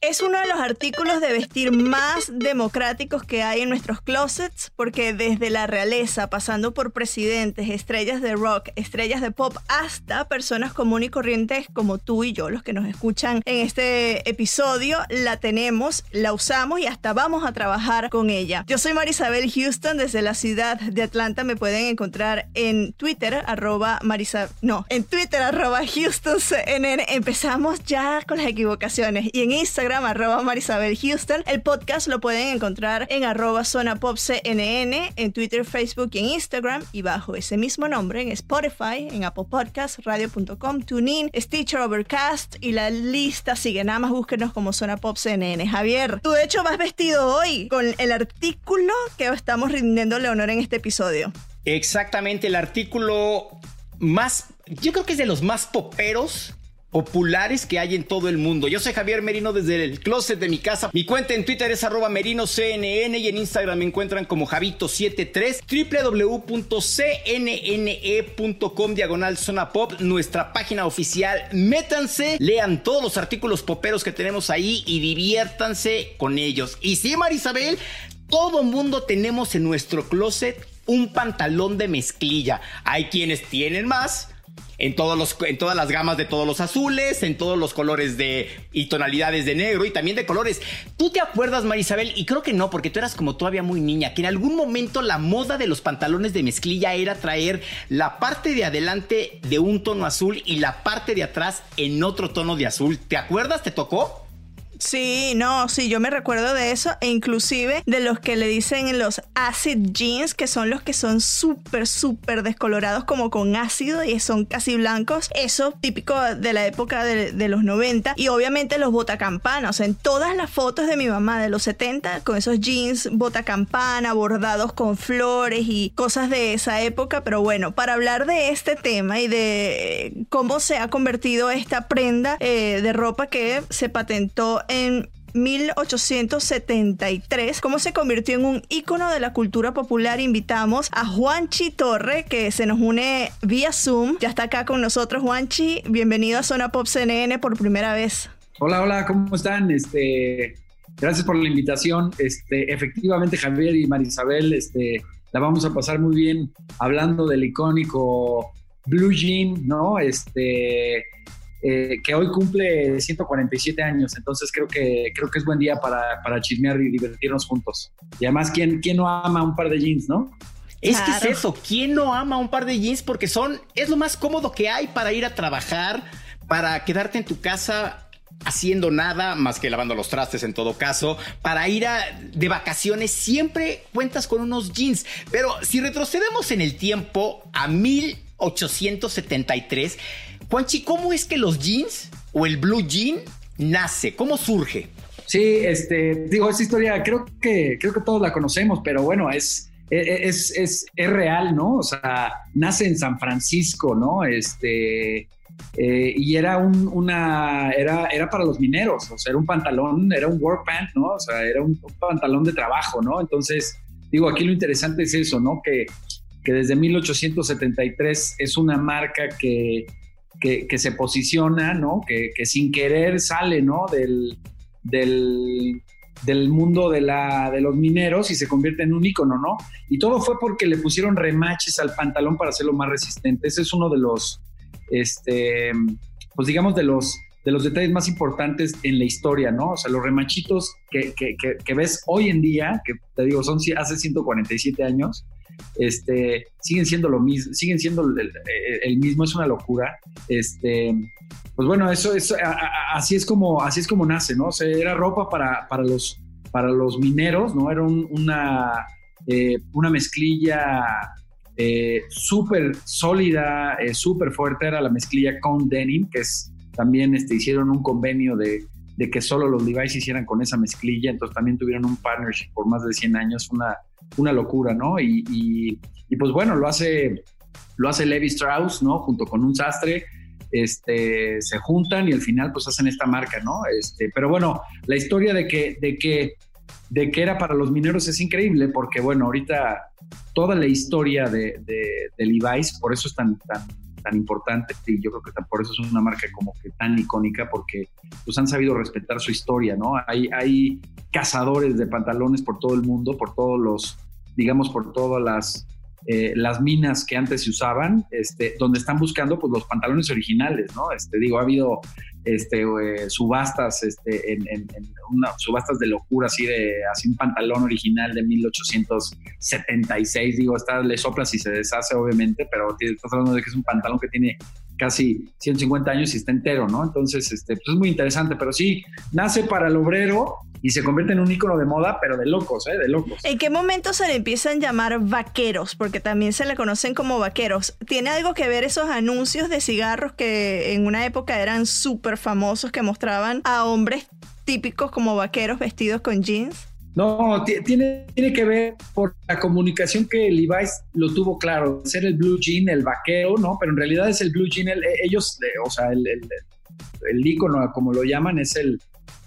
Es uno de los artículos de vestir más democráticos que hay en nuestros closets porque desde la realeza, pasando por presidentes, estrellas de rock, estrellas de pop, hasta personas comunes y corrientes como tú y yo, los que nos escuchan en este episodio, la tenemos, la usamos y hasta vamos a trabajar con ella. Yo soy Marisabel Houston desde la ciudad de Atlanta. Me pueden encontrar en Twitter, arroba Marisa... No, en Twitter, arroba HoustonCNN. Empezamos ya con las equivocaciones. Y en Instagram arroba Marisabel Houston. El podcast lo pueden encontrar en arroba Zona Pop CNN, en Twitter, Facebook y en Instagram. Y bajo ese mismo nombre en Spotify, en Apple Podcasts, Radio.com, TuneIn, Stitcher, Overcast y la lista sigue. Nada más búsquenos como Zona Pop CNN. Javier, tú de hecho vas vestido hoy con el artículo que estamos rindiéndole honor en este episodio. Exactamente, el artículo más, yo creo que es de los más poperos populares que hay en todo el mundo. Yo soy Javier Merino desde el closet de mi casa. Mi cuenta en Twitter es arroba merinoCNN y en Instagram me encuentran como Javito73 www.cnne.com diagonal zona pop, nuestra página oficial. Métanse, lean todos los artículos poperos que tenemos ahí y diviértanse con ellos. Y sí, Marisabel, todo mundo tenemos en nuestro closet un pantalón de mezclilla. Hay quienes tienen más en, todos los, en todas las gamas de todos los azules, en todos los colores de y tonalidades de negro y también de colores. ¿Tú te acuerdas, Marisabel? Y creo que no, porque tú eras como todavía muy niña, que en algún momento la moda de los pantalones de mezclilla era traer la parte de adelante de un tono azul y la parte de atrás en otro tono de azul. ¿Te acuerdas? ¿Te tocó? Sí, no, sí, yo me recuerdo de eso e inclusive de los que le dicen los acid jeans, que son los que son súper, súper descolorados como con ácido y son casi blancos. Eso típico de la época de, los 90 y obviamente los botacampanas. En todas las fotos de mi mamá de los 70 con esos jeans botacampana bordados con flores y cosas de esa época. Pero bueno, para hablar de este tema y de cómo se ha convertido esta prenda eh, de ropa que se patentó en 1873, cómo se convirtió en un ícono de la cultura popular. Invitamos a Juanchi Torre, que se nos une vía Zoom. Ya está acá con nosotros, Juanchi. Bienvenido a Zona Pop CNN por primera vez. Hola, hola, ¿cómo están? Este, gracias por la invitación. Este, efectivamente, Javier y Marisabel, este, la vamos a pasar muy bien hablando del icónico Blue Jean, ¿no? Este, eh, que hoy cumple 147 años, entonces creo que, creo que es buen día para, para chismear y divertirnos juntos. Y además, ¿quién, quién no ama un par de jeans, no? Es que es eso, ¿quién no ama un par de jeans? Porque son, es lo más cómodo que hay para ir a trabajar, para quedarte en tu casa haciendo nada más que lavando los trastes en todo caso, para ir a, de vacaciones siempre cuentas con unos jeans. Pero si retrocedemos en el tiempo a 1873, Juanchi, ¿cómo es que los jeans o el blue jean nace? ¿Cómo surge? Sí, este, digo, esa historia creo que, creo que todos la conocemos, pero bueno, es, es, es, es real, ¿no? O sea, nace en San Francisco, ¿no? Este, eh, y era un, una, era, era para los mineros, o sea, era un pantalón, era un work pant, ¿no? O sea, era un, pantalón de trabajo, ¿no? Entonces, digo, aquí lo interesante es eso, ¿no? Que, que desde 1873 es una marca que que, se posiciona, ¿no? Que, sin querer sale, ¿no? Del, del, mundo de, la, de los mineros y se convierte en un ícono, ¿no? Y todo fue porque le pusieron remaches al pantalón para hacerlo más resistente. Ese es uno de los, este, pues digamos, de los, de los detalles más importantes en la historia, ¿no? O sea, los remachitos que, que ves hoy en día, que te digo, son hace 147 años, este, siguen siendo lo mismo, siguen siendo el, mismo, es una locura. Este, pues bueno, eso, es así es como, así es como nace, ¿no? Era ropa para, para los, para los mineros, ¿no? Era una, eh, una mezclilla eh, súper sólida, eh, súper fuerte, era la mezclilla con denim, que es también este, hicieron un convenio de, de que solo los Levi's hicieran con esa mezclilla, entonces también tuvieron un partnership por más de 100 años, una, una locura, ¿no? Y, y, pues bueno, lo hace, lo hace Levi Strauss, ¿no? Junto con un sastre, este, se juntan y al final pues hacen esta marca, ¿no? Este, pero bueno, la historia de que, de que, de que era para los mineros es increíble porque bueno, ahorita toda la historia de, de, de Levi's, por eso es tan tan importante y yo creo que por eso es una marca como que tan icónica porque pues han sabido respetar su historia, ¿no? Hay, hay cazadores de pantalones por todo el mundo, por todos los, digamos, por todas las eh, las minas que antes se usaban, este, donde están buscando pues, los pantalones originales, ¿no? Este, digo, ha habido este, eh, subastas, este, en, una, subastas de locura, así de así un pantalón original de 1876, digo, está, le soplas y se deshace, obviamente, pero estás hablando de que es un pantalón que tiene casi 150 años y está entero, ¿no? Entonces, este, pues es muy interesante, pero sí, nace para el obrero y se convierte en un icono de moda, pero de locos, ¿eh? De locos. ¿En qué momento se le empiezan a llamar vaqueros? Porque también se le conocen como vaqueros. ¿Tiene algo que ver esos anuncios de cigarros que en una época eran súper famosos que mostraban a hombres típicos como vaqueros vestidos con jeans? No, tiene, tiene que ver por la comunicación que Levi's lo tuvo claro, ser el blue jean, el vaquero, ¿no? Pero en realidad es el blue jean, ellos, o sea, el, el, el icono, como lo llaman, es el,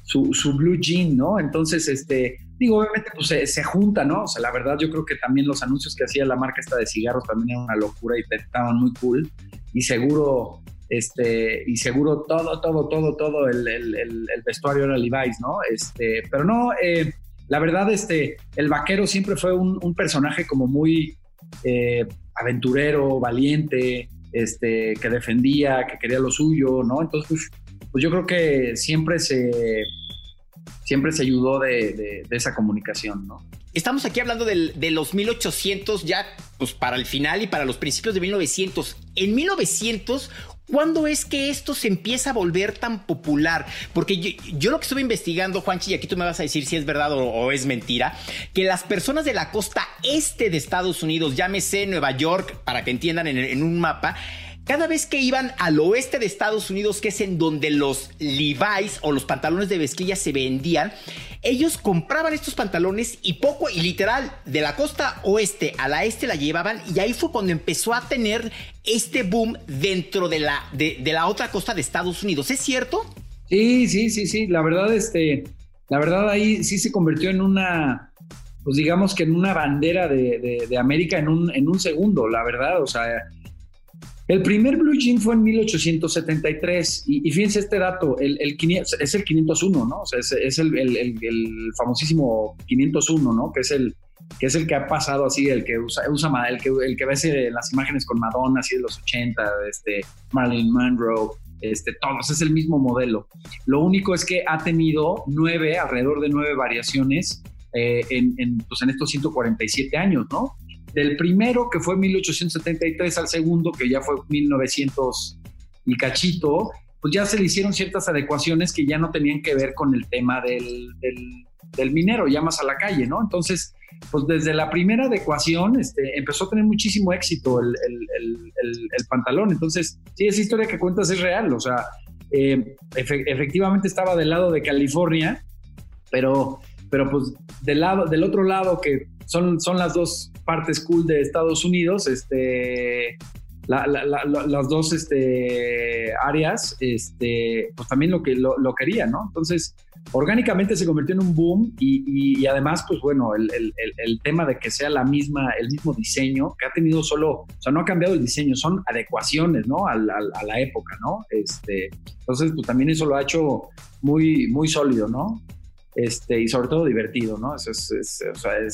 su, blue jean, ¿no? Entonces, este, digo, obviamente, pues se, junta, ¿no? O sea, la verdad, yo creo que también los anuncios que hacía la marca esta de cigarros también eran una locura y estaban muy cool. Y seguro, este, y seguro todo, todo, todo, todo el, el, vestuario era Levi's, ¿no? Este, pero no, eh, la verdad, este, el vaquero siempre fue un, personaje como muy eh, aventurero, valiente, este, que defendía, que quería lo suyo, ¿no? Entonces, pues, pues yo creo que siempre se, siempre se ayudó de, esa comunicación, ¿no? Estamos aquí hablando de los 1800 ya pues para el final y para los principios de 1900. En 1900 ¿Cuándo es que esto se empieza a volver tan popular? Porque yo, lo que estuve investigando, Juanchi, y aquí tú me vas a decir si es verdad o, es mentira, que las personas de la costa este de Estados Unidos, llámese Nueva York, para que entiendan en un mapa, cada vez que iban al oeste de Estados Unidos, que es en donde los Levi's o los pantalones de mezclilla se vendían, ellos compraban estos pantalones y poco y literal de la costa oeste a la este la llevaban y ahí fue cuando empezó a tener este boom dentro de la, de, la otra costa de Estados Unidos. ¿Es cierto? Sí, sí, sí, sí. La verdad, este, la verdad ahí sí se convirtió en una, pues digamos que en una bandera de, de América en un, en un segundo, la verdad. O sea, el primer blue jean fue en 1873 y, fíjense este dato, el, es el 501, ¿no? O sea, es, el, famosísimo 501, ¿no? Que es el que es el que ha pasado así, el que usa, usa el que el que ves las imágenes con Madonna así de los 80, este Marilyn Monroe, este todos es el mismo modelo. Lo único es que ha tenido nueve, alrededor de nueve variaciones eh, en, en, pues en estos 147 años, ¿no? Del primero que fue 1873 al segundo que ya fue 1900 y cachito, pues ya se le hicieron ciertas adecuaciones que ya no tenían que ver con el tema del, del, minero, ya más a la calle, ¿no? Entonces, pues desde la primera adecuación este, empezó a tener muchísimo éxito el, el, pantalón. Entonces, sí, esa historia que cuentas es real, o sea, eh, efectivamente estaba del lado de California, pero, pero pues del, lado, del otro lado que son, son las dos partes cool de Estados Unidos, este, las dos este, áreas, este, pues también lo que lo, querían, ¿no? Entonces, orgánicamente se convirtió en un boom y, además, pues bueno, el, tema de que sea la misma, el mismo diseño, que ha tenido solo, o sea, no ha cambiado el diseño, son adecuaciones, ¿no? A, a la época, ¿no? Este, entonces, pues también eso lo ha hecho muy, muy sólido, ¿no? Este, y sobre todo divertido, ¿no? Es, es,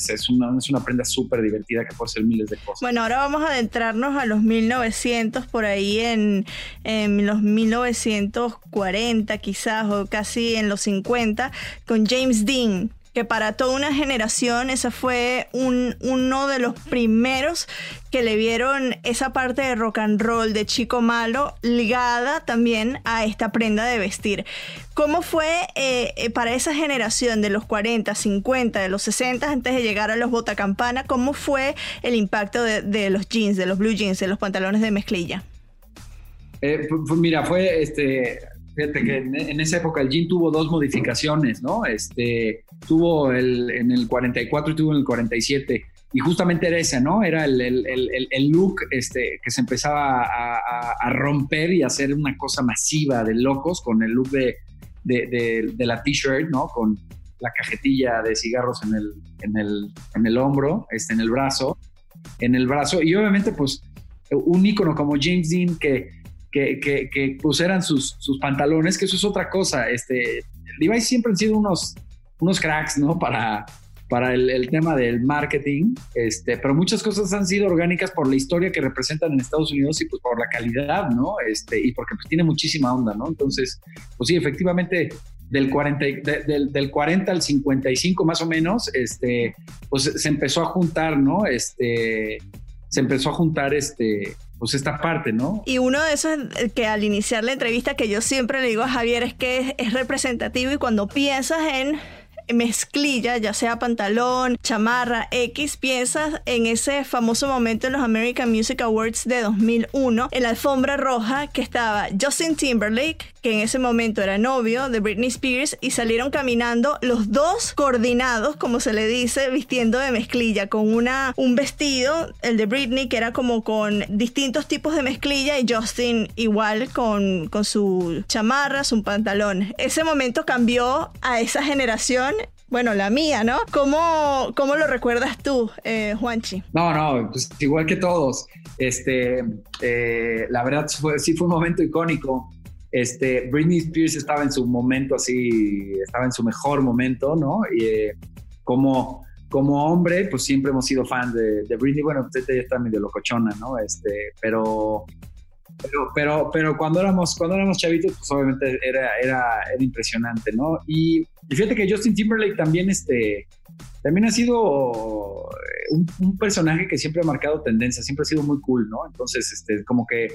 es, una, prenda súper divertida que puede ser miles de cosas. Bueno, ahora vamos a adentrarnos a los 1900, por ahí en, en los 1940 quizás, o casi en los 50, con James Dean que para toda una generación ese fue un, uno de los primeros que le vieron esa parte de rock and roll de chico malo ligada también a esta prenda de vestir. ¿Cómo fue eh, eh, para esa generación de los 40, 50, de los 60 antes de llegar a los botacampana? ¿Cómo fue el impacto de, los jeans, de los blue jeans, de los pantalones de mezclilla? Eh, mira, fue este Fíjate que en, esa época el jean tuvo dos modificaciones, ¿no? Este, tuvo el, en el 44 y tuvo en el 47. Y justamente era ese, ¿no? Era el, el, el look este, que se empezaba a, romper y a hacer una cosa masiva de locos con el look de, de, de, la t-shirt, ¿no? Con la cajetilla de cigarros en el, en el, en el hombro, este, en el brazo, en el brazo. Y obviamente, pues, un ícono como James Dean que que, que, que pues eran sus, sus, pantalones, que eso es otra cosa. Este, Levi's siempre han sido unos, unos cracks, ¿no? Para, para el, tema del marketing, este, pero muchas cosas han sido orgánicas por la historia que representan en Estados Unidos y pues por la calidad, ¿no? Este, y porque pues tiene muchísima onda, ¿no? Entonces, pues sí, efectivamente, del 40, del, del 40 al 55 más o menos, este, pues se empezó a juntar, ¿no? Este, se empezó a juntar este, pues esta parte, ¿no? Y uno de esos que al iniciar la entrevista que yo siempre le digo a Javier es que es representativo y cuando piensas en mezclilla, ya sea pantalón, chamarra, X, piensas en ese famoso momento en los American Music Awards de 2001, en la alfombra roja que estaba Justin Timberlake, que en ese momento era novio de Britney Spears, y salieron caminando los dos coordinados, como se le dice, vistiendo de mezclilla, con una, un vestido, el de Britney, que era como con distintos tipos de mezclilla, y Justin igual con, con su chamarra, su pantalón. Ese momento cambió a esa generación bueno, la mía, ¿no? ¿Cómo, cómo lo recuerdas tú, eh, Juanchi? No, no, pues igual que todos. Este, eh, la verdad fue, sí fue un momento icónico. Este, Britney Spears estaba en su momento así, estaba en su mejor momento, ¿no? Y eh, como, como hombre, pues siempre hemos sido fans de, de Britney. Bueno, usted ya está medio locochona, ¿no? Este, pero pero, pero, pero cuando éramos, cuando éramos chavitos, pues obviamente era, era, era impresionante, ¿no? Y, fíjate que Justin Timberlake también, este, también ha sido un, personaje que siempre ha marcado tendencia, siempre ha sido muy cool, ¿no? Entonces, este, como que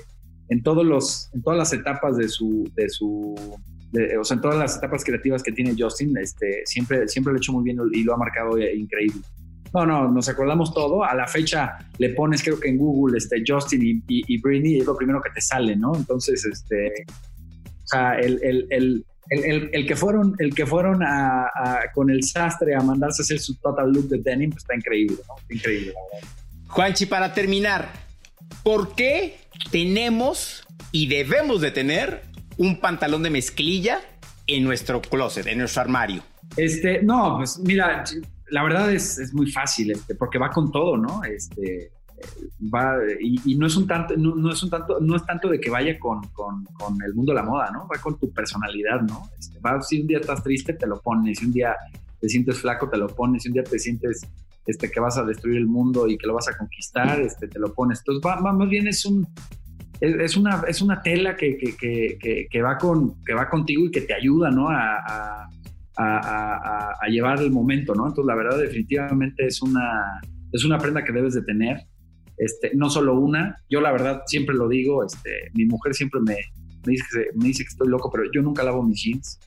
en todos los, en todas las etapas de su, de su, o sea, en todas las etapas creativas que tiene Justin, este, siempre, siempre lo ha hecho muy bien y lo ha marcado increíble. No, no, nos acordamos todo. A la fecha le pones, creo que en Google, este, Justin y, Britney, y es lo primero que te sale, ¿no? Entonces, este, o sea, el, que fueron, el que fueron a, con el sastre a mandarse a hacer su total look de denim, pues está increíble, ¿no? Increíble, Juanchi, para terminar, ¿por qué tenemos y debemos de tener un pantalón de mezclilla en nuestro closet, en nuestro armario? Este, no, pues mira, la verdad es, muy fácil, este, porque va con todo, ¿no? Este, va, y, no es un tanto, no, es un tanto, no es tanto de que vaya con, el mundo de la moda, ¿no? Va con tu personalidad, ¿no? Este, va, si un día estás triste, te lo pones, si un día te sientes flaco, te lo pones, si un día te sientes este, que vas a destruir el mundo y que lo vas a conquistar, este, te lo pones. Entonces, va, más bien es un, es, una, es una tela que, que, va con, que va contigo y que te ayuda, ¿no? a a, llevar el momento, ¿no? Entonces, la verdad, definitivamente es una, es una prenda que debes de tener. Este, no solo una, yo la verdad siempre lo digo, este, mi mujer siempre me, dice que, me dice que estoy loco, pero yo nunca lavo mis jeans,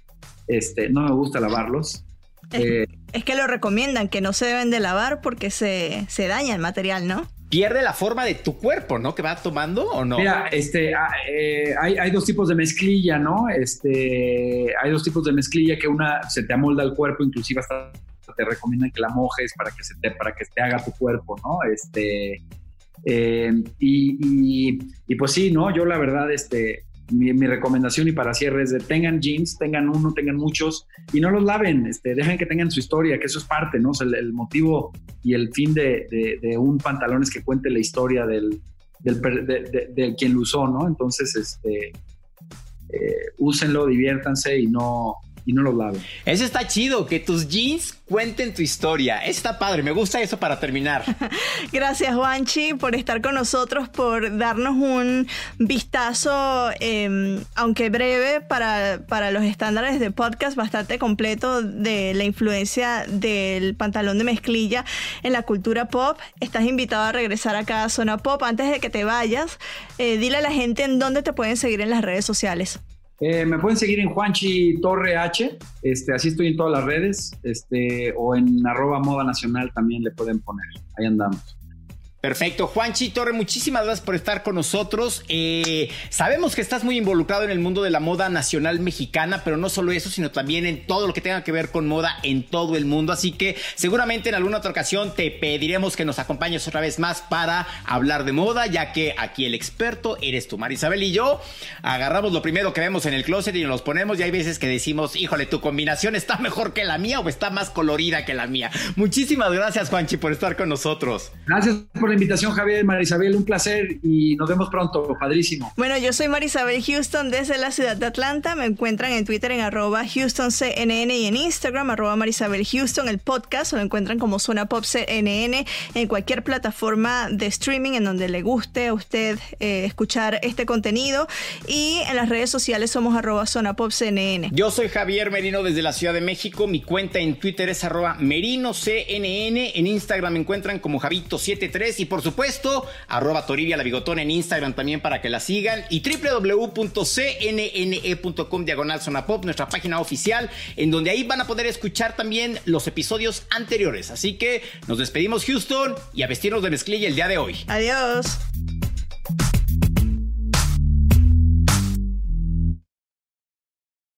este, no me gusta lavarlos. Es, eh, es que lo recomiendan, que no se deben de lavar porque se, se daña el material, ¿no? Pierde la forma de tu cuerpo, ¿no? Que va tomando o no. Mira, este, ah, eh, hay, hay, dos tipos de mezclilla, ¿no? Este, hay dos tipos de mezclilla que una se te amolda el cuerpo, inclusive hasta te recomiendan que la mojes para que se te, para que te haga tu cuerpo, ¿no? Este, eh, y, y, y, pues sí, ¿no? Yo la verdad, este, mi, recomendación y para cierre es de tengan jeans, tengan uno, tengan muchos y no los laven, este, dejen que tengan su historia, que eso es parte, ¿no? el, motivo y el fin de, un pantalón es que cuente la historia del, del, quien lo usó, ¿no? Entonces, este, eh, úsenlo, diviértanse y no, y no los laven. Eso está chido, que tus jeans cuenten tu historia. Está padre, me gusta eso para terminar. Gracias, Juanchi, por estar con nosotros, por darnos un vistazo, em, aunque breve, para, para los estándares de podcast, bastante completo de la influencia del pantalón de mezclilla en la cultura pop. Estás invitado a regresar acá a Zona Pop. Antes de que te vayas, eh, dile a la gente en dónde te pueden seguir en las redes sociales. Eh, me pueden seguir en Juanchi Torre H, este, así estoy en todas las redes, este, o en arroba moda nacional también le pueden poner, ahí andamos. Perfecto. Juanchi Torre, muchísimas gracias por estar con nosotros. Eh, sabemos que estás muy involucrado en el mundo de la moda nacional mexicana, pero no solo eso, sino también en todo lo que tenga que ver con moda en todo el mundo. Así que seguramente en alguna otra ocasión te pediremos que nos acompañes otra vez más para hablar de moda, ya que aquí el experto eres tú, Marisabel y yo. Agarramos lo primero que vemos en el closet y nos los ponemos y hay veces que decimos, híjole, tu combinación está mejor que la mía o está más colorida que la mía. Muchísimas gracias, Juanchi, por estar con nosotros. Gracias por invitación, Javier, Marisabel, un placer y nos vemos pronto, padrísimo. Bueno, yo soy Marisabel Houston desde la ciudad de Atlanta. Me encuentran en Twitter en arroba HoustonCNN y en Instagram arroba Marisabel Houston. El podcast lo encuentran como Zona Pop CNN en cualquier plataforma de streaming en donde le guste a usted eh, escuchar este contenido. Y en las redes sociales somos arroba Zona Pop CNN. Yo soy Javier Merino desde la Ciudad de México. Mi cuenta en Twitter es arroba merinoCNN. En Instagram me encuentran como Javito73 y por supuesto arroba Toribia la Bigotón en Instagram también para que la sigan y www.cnne.com diagonal Zona Pop, nuestra página oficial, en donde ahí van a poder escuchar también los episodios anteriores. Así que nos despedimos Houston y a vestirnos de mezclilla el día de hoy. Adiós.